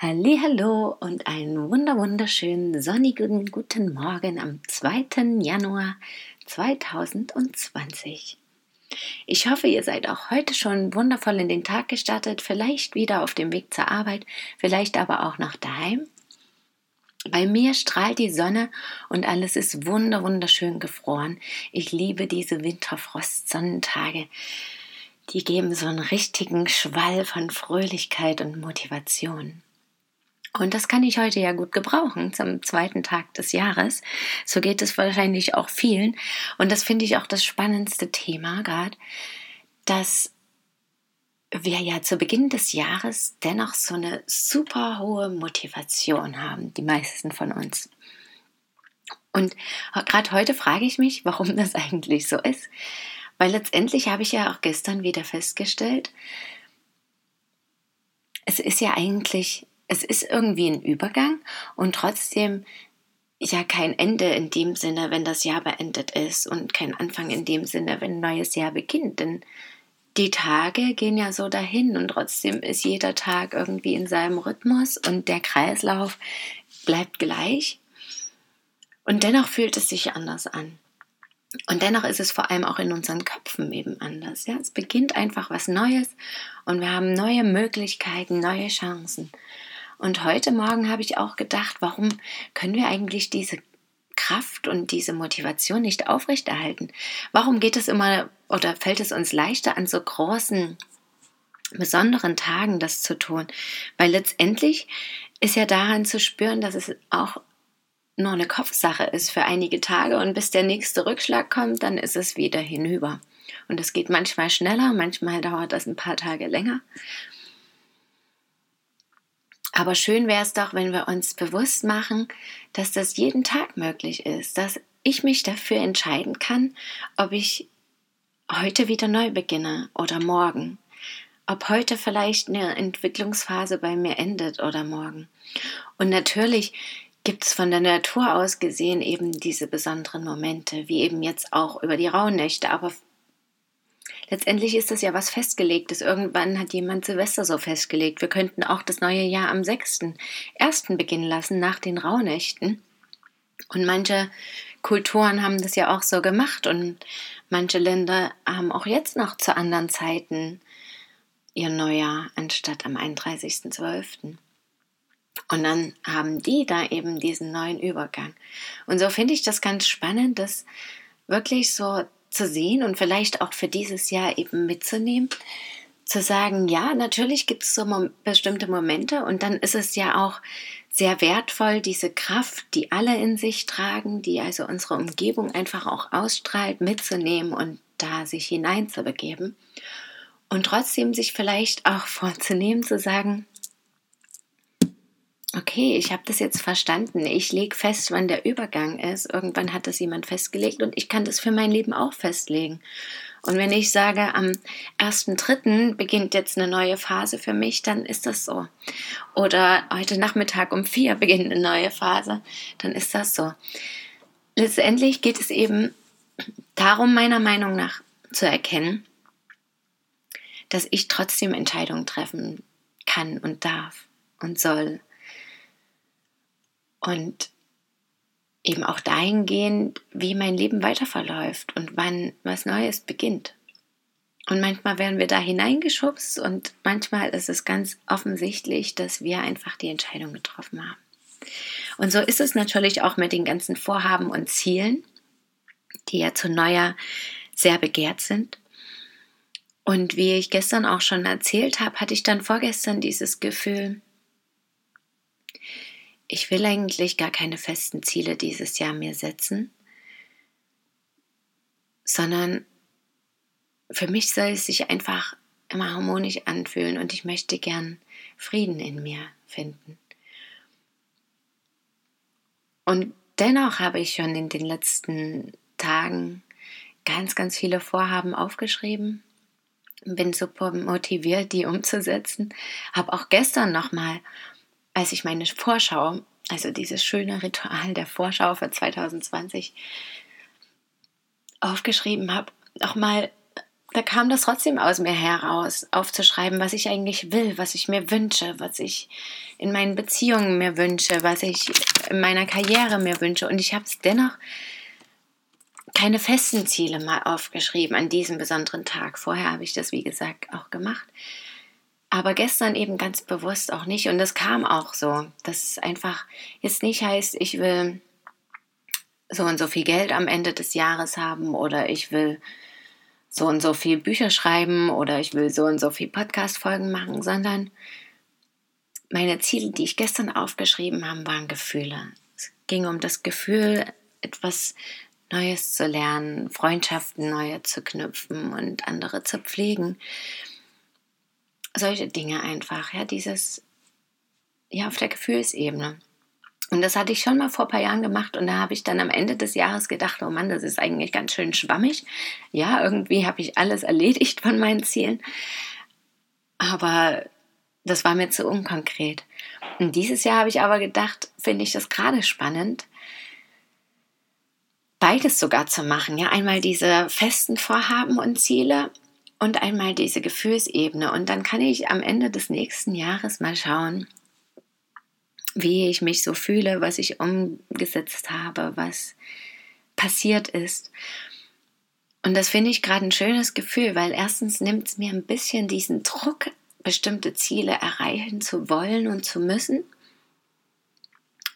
Hallo und einen wunder wunderschönen sonnigen guten Morgen am 2. Januar 2020. Ich hoffe, ihr seid auch heute schon wundervoll in den Tag gestartet, vielleicht wieder auf dem Weg zur Arbeit, vielleicht aber auch noch daheim. Bei mir strahlt die Sonne und alles ist wunder wunderschön gefroren. Ich liebe diese Winterfrost-Sonnentage. Die geben so einen richtigen Schwall von Fröhlichkeit und Motivation. Und das kann ich heute ja gut gebrauchen zum zweiten Tag des Jahres. So geht es wahrscheinlich auch vielen. Und das finde ich auch das spannendste Thema gerade, dass wir ja zu Beginn des Jahres dennoch so eine super hohe Motivation haben, die meisten von uns. Und gerade heute frage ich mich, warum das eigentlich so ist. Weil letztendlich habe ich ja auch gestern wieder festgestellt, es ist ja eigentlich es ist irgendwie ein Übergang und trotzdem ja kein Ende in dem Sinne, wenn das Jahr beendet ist und kein Anfang in dem Sinne, wenn ein neues Jahr beginnt. Denn die Tage gehen ja so dahin und trotzdem ist jeder Tag irgendwie in seinem Rhythmus und der Kreislauf bleibt gleich. Und dennoch fühlt es sich anders an. Und dennoch ist es vor allem auch in unseren Köpfen eben anders. Ja, es beginnt einfach was Neues und wir haben neue Möglichkeiten, neue Chancen. Und heute Morgen habe ich auch gedacht, warum können wir eigentlich diese Kraft und diese Motivation nicht aufrechterhalten? Warum geht es immer oder fällt es uns leichter an so großen, besonderen Tagen das zu tun? Weil letztendlich ist ja daran zu spüren, dass es auch nur eine Kopfsache ist für einige Tage und bis der nächste Rückschlag kommt, dann ist es wieder hinüber. Und es geht manchmal schneller, manchmal dauert das ein paar Tage länger. Aber schön wäre es doch, wenn wir uns bewusst machen, dass das jeden Tag möglich ist, dass ich mich dafür entscheiden kann, ob ich heute wieder neu beginne oder morgen. Ob heute vielleicht eine Entwicklungsphase bei mir endet oder morgen. Und natürlich gibt es von der Natur aus gesehen eben diese besonderen Momente, wie eben jetzt auch über die Rauhnächte, aber letztendlich ist das ja was Festgelegtes. Irgendwann hat jemand Silvester so festgelegt. Wir könnten auch das neue Jahr am 6.1. beginnen lassen, nach den Rauhnächten. Und manche Kulturen haben das ja auch so gemacht und manche Länder haben auch jetzt noch zu anderen Zeiten ihr Neujahr anstatt am 31.12. Und dann haben die da eben diesen neuen Übergang. Und so finde ich das ganz spannend, dass wirklich so zu sehen und vielleicht auch für dieses Jahr eben mitzunehmen, zu sagen, ja, natürlich gibt es so mom bestimmte Momente und dann ist es ja auch sehr wertvoll, diese Kraft, die alle in sich tragen, die also unsere Umgebung einfach auch ausstrahlt, mitzunehmen und da sich hineinzubegeben. Und trotzdem sich vielleicht auch vorzunehmen, zu sagen, okay, ich habe das jetzt verstanden. Ich lege fest, wann der Übergang ist. Irgendwann hat das jemand festgelegt und ich kann das für mein Leben auch festlegen. Und wenn ich sage, am 1.3. beginnt jetzt eine neue Phase für mich, dann ist das so. Oder heute Nachmittag um vier beginnt eine neue Phase, dann ist das so. Letztendlich geht es eben darum, meiner Meinung nach zu erkennen, dass ich trotzdem Entscheidungen treffen kann und darf und soll und eben auch dahingehend, wie mein Leben weiter verläuft und wann was Neues beginnt. Und manchmal werden wir da hineingeschubst und manchmal ist es ganz offensichtlich, dass wir einfach die Entscheidung getroffen haben. Und so ist es natürlich auch mit den ganzen Vorhaben und Zielen, die ja zu Neujahr sehr begehrt sind. Und wie ich gestern auch schon erzählt habe, hatte ich dann vorgestern dieses Gefühl, ich will eigentlich gar keine festen Ziele dieses Jahr mir setzen, sondern für mich soll es sich einfach immer harmonisch anfühlen und ich möchte gern Frieden in mir finden. Und dennoch habe ich schon in den letzten Tagen ganz, ganz viele Vorhaben aufgeschrieben. Bin super motiviert, die umzusetzen. Habe auch gestern nochmal, als ich meine Vorschau, also dieses schöne Ritual der Vorschau für 2020 aufgeschrieben habe, nochmal da kam das trotzdem aus mir heraus, aufzuschreiben, was ich eigentlich will, was ich mir wünsche, was ich in meinen Beziehungen mir wünsche, was ich in meiner Karriere mir wünsche. Und ich habe es dennoch keine festen Ziele mal aufgeschrieben an diesem besonderen Tag. Vorher habe ich das, wie gesagt, auch gemacht. Aber gestern eben ganz bewusst auch nicht. Und das kam auch so, dass es einfach jetzt nicht heißt, ich will so und so viel Geld am Ende des Jahres haben oder ich will so und so viel Bücher schreiben oder ich will so und so viel Podcast-Folgen machen, sondern meine Ziele, die ich gestern aufgeschrieben habe, waren Gefühle. Es ging um das Gefühl, etwas Neues zu lernen, Freundschaften neue zu knüpfen und andere zu pflegen. Solche Dinge einfach, ja, dieses, ja, auf der Gefühlsebene. Und das hatte ich schon mal vor ein paar Jahren gemacht und da habe ich dann am Ende des Jahres gedacht, oh Mann, das ist eigentlich ganz schön schwammig. Ja, irgendwie habe ich alles erledigt von meinen Zielen. Aber das war mir zu unkonkret. Und dieses Jahr habe ich aber gedacht, finde ich das gerade spannend, beides sogar zu machen. Ja, einmal diese festen Vorhaben und Ziele und einmal diese Gefühlsebene. Und dann kann ich am Ende des nächsten Jahres mal schauen, wie ich mich so fühle, was ich umgesetzt habe, was passiert ist. Und das finde ich gerade ein schönes Gefühl, weil erstens nimmt es mir ein bisschen diesen Druck, bestimmte Ziele erreichen zu wollen und zu müssen.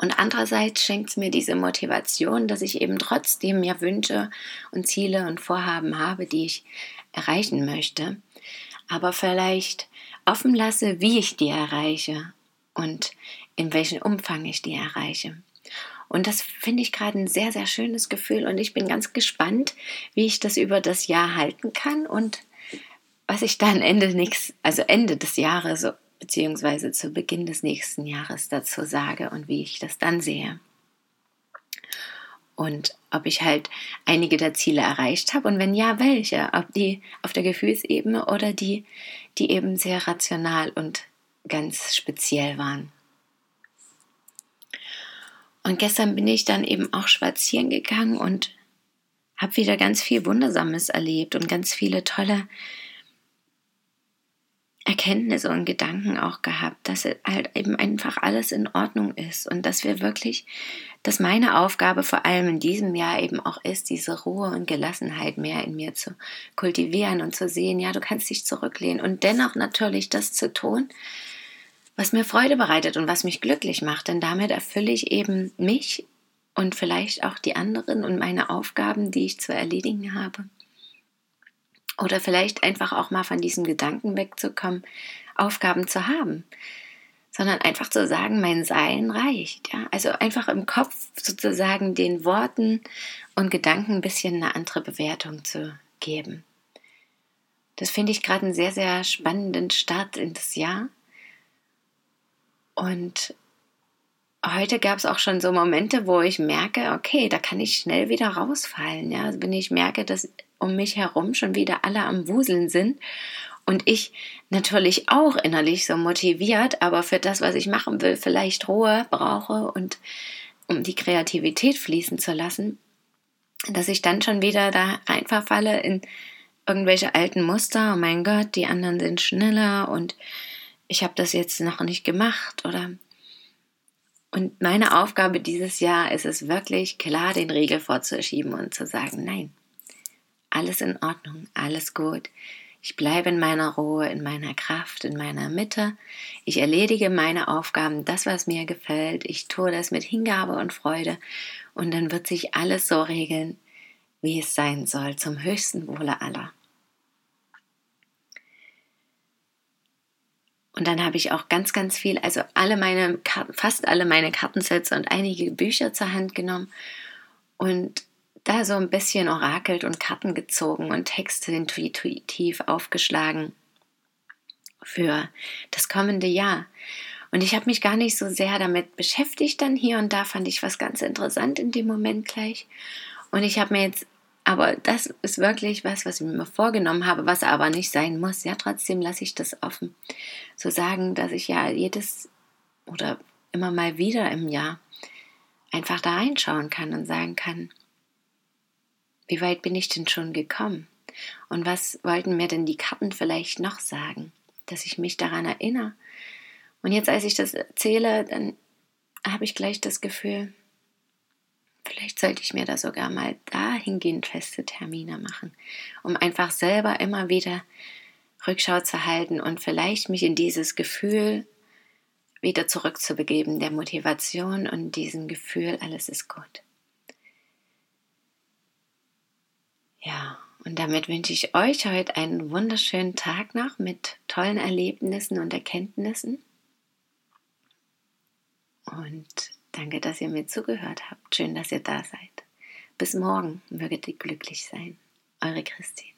Und andererseits schenkt es mir diese Motivation, dass ich eben trotzdem mir Wünsche und Ziele und Vorhaben habe, die ich erreichen möchte, aber vielleicht offen lasse, wie ich die erreiche und in welchem Umfang ich die erreiche. Und das finde ich gerade ein sehr, sehr schönes Gefühl und ich bin ganz gespannt, wie ich das über das Jahr halten kann und was ich dann Ende nächst, also Ende des Jahres beziehungsweise zu Beginn des nächsten Jahres dazu sage und wie ich das dann sehe. Und ob ich halt einige der Ziele erreicht habe und wenn ja, welche, ob die auf der Gefühlsebene oder die, die eben sehr rational und ganz speziell waren. Und gestern bin ich dann eben auch spazieren gegangen und habe wieder ganz viel Wundersames erlebt und ganz viele tolle Erkenntnisse und Gedanken auch gehabt, dass halt eben einfach alles in Ordnung ist und dass wir wirklich, dass meine Aufgabe vor allem in diesem Jahr eben auch ist, diese Ruhe und Gelassenheit mehr in mir zu kultivieren und zu sehen, ja, du kannst dich zurücklehnen und dennoch natürlich das zu tun, was mir Freude bereitet und was mich glücklich macht, denn damit erfülle ich eben mich und vielleicht auch die anderen und meine Aufgaben, die ich zu erledigen habe. Oder vielleicht einfach auch mal von diesem Gedanken wegzukommen, Aufgaben zu haben, sondern einfach zu sagen, mein Sein reicht. Ja? Also einfach im Kopf sozusagen den Worten und Gedanken ein bisschen eine andere Bewertung zu geben. Das finde ich gerade einen sehr, sehr spannenden Start in das Jahr und heute gab es auch schon so Momente, wo ich merke, okay, da kann ich schnell wieder rausfallen. Ja, also wenn ich merke, dass um mich herum schon wieder alle am Wuseln sind und ich natürlich auch innerlich so motiviert, aber für das, was ich machen will, vielleicht Ruhe brauche und um die Kreativität fließen zu lassen, dass ich dann schon wieder da rein verfalle in irgendwelche alten Muster. Oh mein Gott, die anderen sind schneller und ich habe das jetzt noch nicht gemacht oder und meine Aufgabe dieses Jahr ist es wirklich klar, den Riegel vorzuschieben und zu sagen, nein, alles in Ordnung, alles gut. Ich bleibe in meiner Ruhe, in meiner Kraft, in meiner Mitte. Ich erledige meine Aufgaben, das, was mir gefällt. Ich tue das mit Hingabe und Freude. Und dann wird sich alles so regeln, wie es sein soll, zum höchsten Wohle aller. Und dann habe ich auch ganz, ganz viel, also alle meine, fast alle meine Kartensets und einige Bücher zur Hand genommen und da so ein bisschen orakelt und Karten gezogen und Texte intuitiv aufgeschlagen für das kommende Jahr. Und ich habe mich gar nicht so sehr damit beschäftigt, dann hier und da fand ich was ganz interessant in dem Moment gleich. Und ich habe mir jetzt, aber das ist wirklich was, was ich mir vorgenommen habe, was aber nicht sein muss. Ja, trotzdem lasse ich das offen. So sagen, dass ich ja jedes oder immer mal wieder im Jahr einfach da reinschauen kann und sagen kann, wie weit bin ich denn schon gekommen? Und was wollten mir denn die Karten vielleicht noch sagen, dass ich mich daran erinnere? Und jetzt, als ich das erzähle, dann habe ich gleich das Gefühl, vielleicht sollte ich mir da sogar mal dahingehend feste Termine machen, um einfach selber immer wieder Rückschau zu halten und vielleicht mich in dieses Gefühl wieder zurückzubegeben, der Motivation und diesem Gefühl, alles ist gut. Ja, und damit wünsche ich euch heute einen wunderschönen Tag noch mit tollen Erlebnissen und Erkenntnissen. Und danke, dass ihr mir zugehört habt. Schön, dass ihr da seid. Bis morgen, möget ihr glücklich sein. Eure Christine.